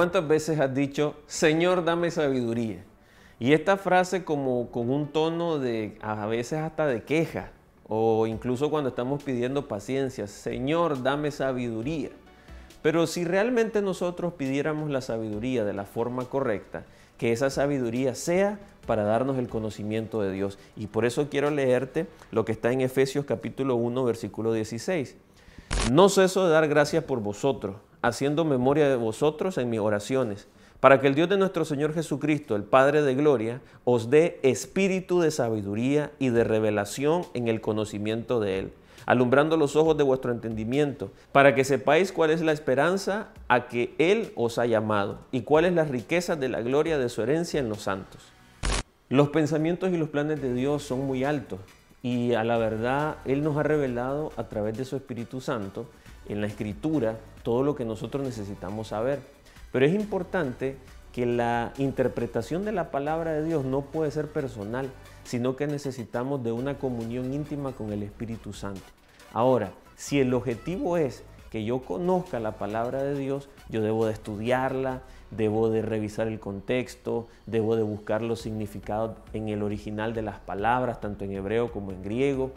¿Cuántas veces has dicho, Señor, dame sabiduría? Y esta frase como con un tono de, a veces hasta de queja, o incluso cuando estamos pidiendo paciencia, Señor, dame sabiduría. Pero si realmente nosotros pidiéramos la sabiduría de la forma correcta, que esa sabiduría sea para darnos el conocimiento de Dios. Y por eso quiero leerte lo que está en Efesios capítulo 1, versículo 16. No ceso de dar gracias por vosotros, haciendo memoria de vosotros en mis oraciones, para que el Dios de nuestro Señor Jesucristo, el Padre de Gloria, os dé espíritu de sabiduría y de revelación en el conocimiento de Él, alumbrando los ojos de vuestro entendimiento, para que sepáis cuál es la esperanza a que Él os ha llamado y cuáles las riquezas de la gloria de su herencia en los santos. Los pensamientos y los planes de Dios son muy altos y a la verdad Él nos ha revelado a través de su Espíritu Santo en la escritura todo lo que nosotros necesitamos saber. Pero es importante que la interpretación de la palabra de Dios no puede ser personal, sino que necesitamos de una comunión íntima con el Espíritu Santo. Ahora, si el objetivo es que yo conozca la palabra de Dios, yo debo de estudiarla, debo de revisar el contexto, debo de buscar los significados en el original de las palabras, tanto en hebreo como en griego.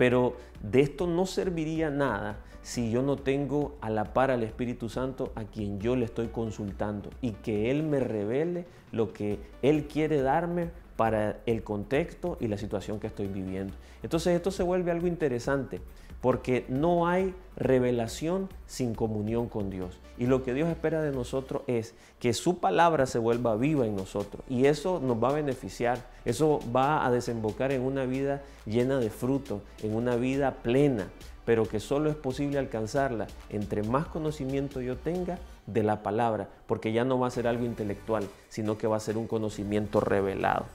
Pero de esto no serviría nada si yo no tengo a la par al Espíritu Santo a quien yo le estoy consultando y que Él me revele lo que Él quiere darme para el contexto y la situación que estoy viviendo. Entonces esto se vuelve algo interesante porque no hay revelación sin comunión con Dios. Y lo que Dios espera de nosotros es que su palabra se vuelva viva en nosotros. Y eso nos va a beneficiar, eso va a desembocar en una vida llena de fruto, en una vida plena, pero que solo es posible alcanzarla entre más conocimiento yo tenga de la palabra, porque ya no va a ser algo intelectual, sino que va a ser un conocimiento revelado.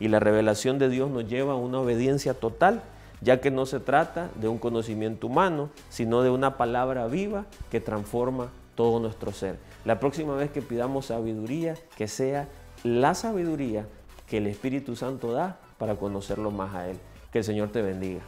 Y la revelación de Dios nos lleva a una obediencia total ya que no se trata de un conocimiento humano, sino de una palabra viva que transforma todo nuestro ser. La próxima vez que pidamos sabiduría, que sea la sabiduría que el Espíritu Santo da para conocerlo más a Él. Que el Señor te bendiga.